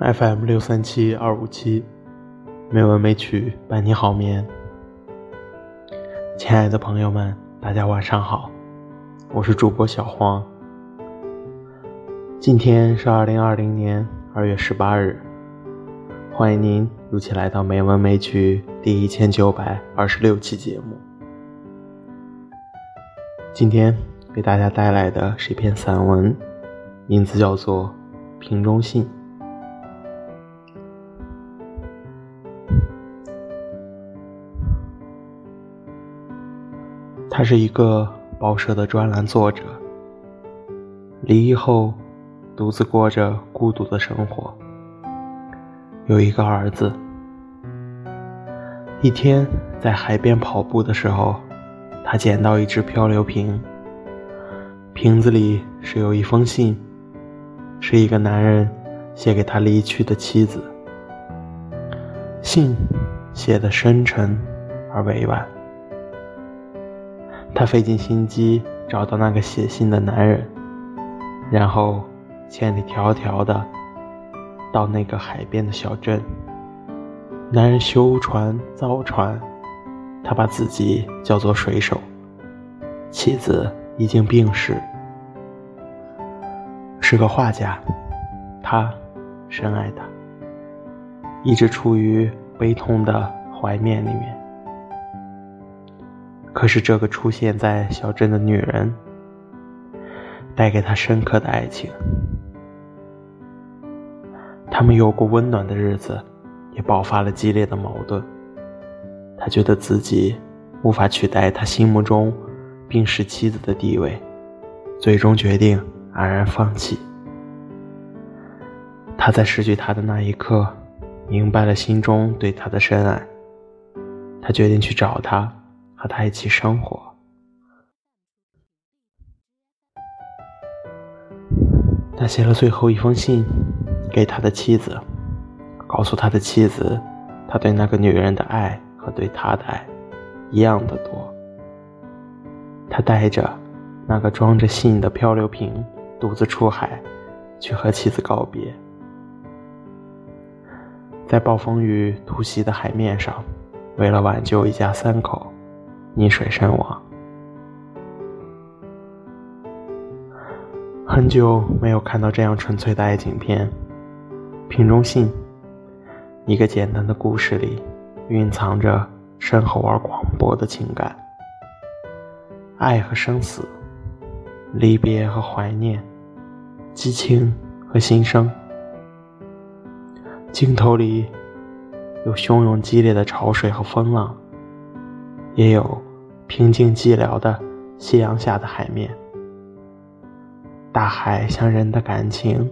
FM 六三七二五七，美文美曲伴你好眠。亲爱的朋友们，大家晚上好，我是主播小黄。今天是二零二零年二月十八日，欢迎您如期来到《美文美曲》第一千九百二十六期节目。今天给大家带来的是一篇散文，名字叫做《瓶中信》。他是一个报社的专栏作者，离异后独自过着孤独的生活，有一个儿子。一天在海边跑步的时候。他捡到一只漂流瓶，瓶子里是有一封信，是一个男人写给他离去的妻子。信写的深沉而委婉。他费尽心机找到那个写信的男人，然后千里迢迢的到那个海边的小镇。男人修船造船。他把自己叫做水手，妻子已经病逝，是个画家，他深爱她，一直处于悲痛的怀缅里面。可是这个出现在小镇的女人，带给他深刻的爱情，他们有过温暖的日子，也爆发了激烈的矛盾。他觉得自己无法取代他心目中病逝妻子的地位，最终决定黯然放弃。他在失去他的那一刻，明白了心中对他的深爱。他决定去找他，和他一起生活。他写了最后一封信给他的妻子，告诉他的妻子，他对那个女人的爱。和对他的爱一样的多。他带着那个装着信的漂流瓶，独自出海，去和妻子告别。在暴风雨突袭的海面上，为了挽救一家三口，溺水身亡。很久没有看到这样纯粹的爱情片，《瓶中信》，一个简单的故事里。蕴藏着深厚而广博的情感，爱和生死，离别和怀念，激情和心声。镜头里有汹涌激烈的潮水和风浪，也有平静寂寥的夕阳下的海面。大海像人的感情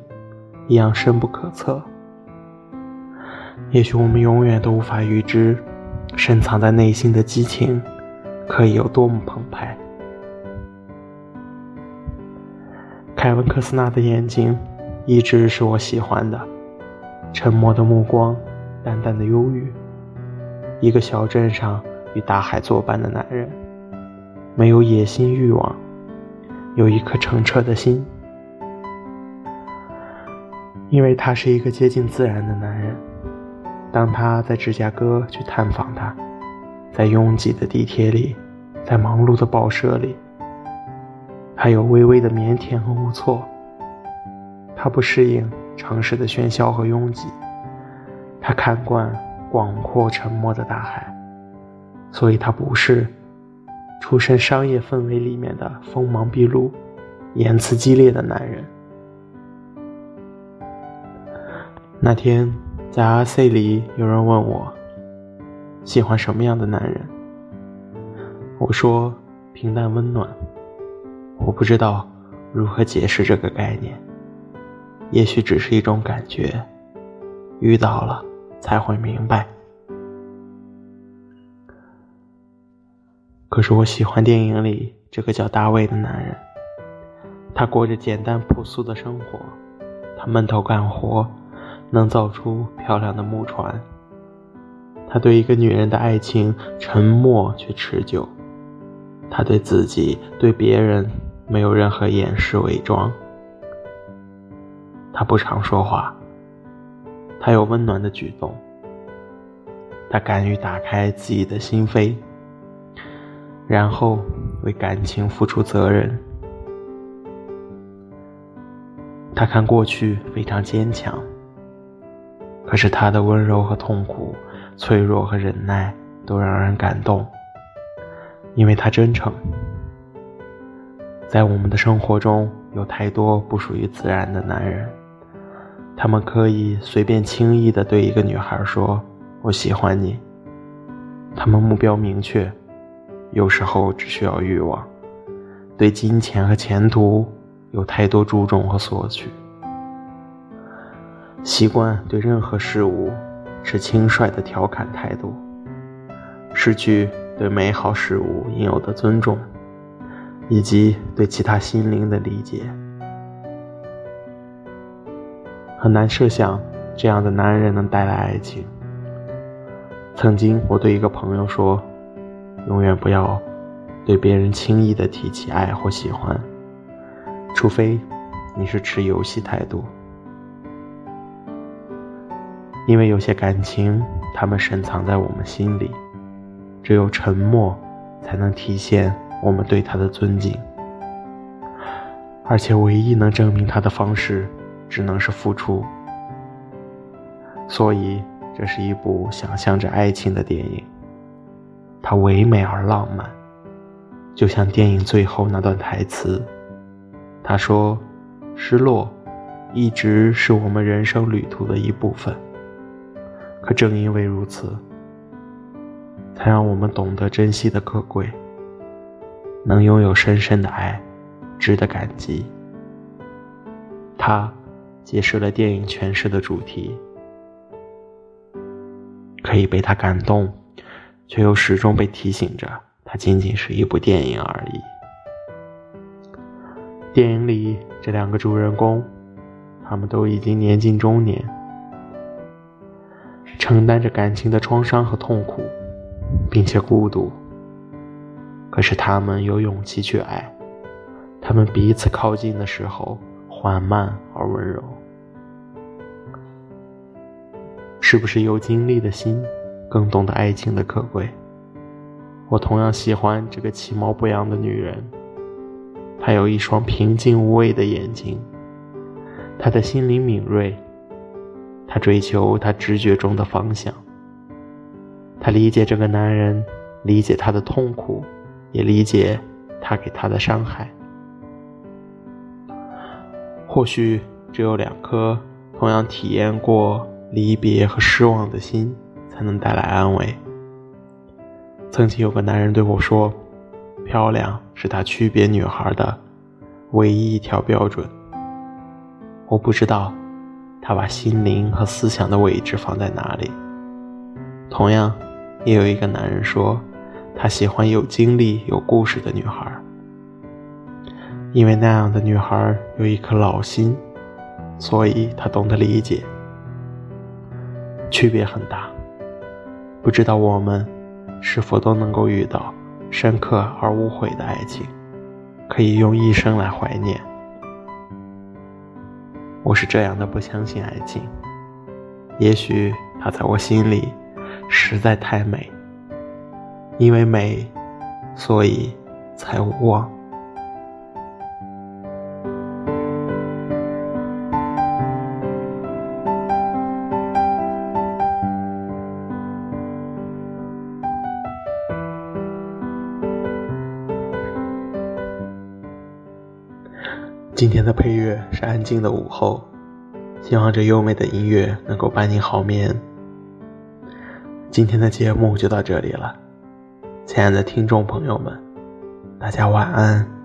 一样深不可测。也许我们永远都无法预知，深藏在内心的激情可以有多么澎湃。凯文·科斯纳的眼睛一直是我喜欢的，沉默的目光，淡淡的忧郁。一个小镇上与大海作伴的男人，没有野心欲望，有一颗澄澈的心，因为他是一个接近自然的男人。当他在芝加哥去探访他，在拥挤的地铁里，在忙碌的报社里，他有微微的腼腆和无措。他不适应城市的喧嚣和拥挤，他看惯广阔沉默的大海，所以他不是出身商业氛围里面的锋芒毕露、言辞激烈的男人。那天。在 RC 里，有人问我喜欢什么样的男人。我说平淡温暖。我不知道如何解释这个概念，也许只是一种感觉，遇到了才会明白。可是我喜欢电影里这个叫大卫的男人，他过着简单朴素的生活，他闷头干活。能造出漂亮的木船。他对一个女人的爱情沉默却持久。他对自己、对别人没有任何掩饰伪装。他不常说话，他有温暖的举动，他敢于打开自己的心扉，然后为感情付出责任。他看过去非常坚强，可是他的温柔和痛苦、脆弱和忍耐都让人感动，因为他真诚。在我们的生活中，有太多不属于自然的男人，他们可以随便轻易地对一个女孩说“我喜欢你”，他们目标明确，有时候只需要欲望，对金钱和前途。有太多注重和索取，习惯对任何事物持轻率的调侃态度，失去对美好事物应有的尊重，以及对其他心灵的理解。很难设想这样的男人能带来爱情。曾经我对一个朋友说：“永远不要对别人轻易的提起爱或喜欢。”除非你是持游戏态度，因为有些感情，他们深藏在我们心里，只有沉默才能体现我们对他的尊敬，而且唯一能证明他的方式，只能是付出。所以，这是一部想象着爱情的电影，它唯美而浪漫，就像电影最后那段台词。他说：“失落，一直是我们人生旅途的一部分。可正因为如此，才让我们懂得珍惜的可贵，能拥有深深的爱，值得感激。”他揭示了电影诠释的主题，可以被他感动，却又始终被提醒着，它仅仅是一部电影而已。电影里这两个主人公，他们都已经年近中年，承担着感情的创伤和痛苦，并且孤独。可是他们有勇气去爱，他们彼此靠近的时候缓慢而温柔。是不是有经历的心更懂得爱情的可贵？我同样喜欢这个其貌不扬的女人。她有一双平静无畏的眼睛，她的心灵敏锐，他追求他直觉中的方向。他理解这个男人，理解他的痛苦，也理解他给他的伤害。或许只有两颗同样体验过离别和失望的心，才能带来安慰。曾经有个男人对我说。漂亮是他区别女孩的唯一一条标准。我不知道他把心灵和思想的位置放在哪里。同样，也有一个男人说，他喜欢有经历、有故事的女孩，因为那样的女孩有一颗老心，所以他懂得理解。区别很大，不知道我们是否都能够遇到。深刻而无悔的爱情，可以用一生来怀念。我是这样的不相信爱情，也许它在我心里实在太美，因为美，所以才无望。今天的配乐是安静的午后，希望这优美的音乐能够伴你好眠。今天的节目就到这里了，亲爱的听众朋友们，大家晚安。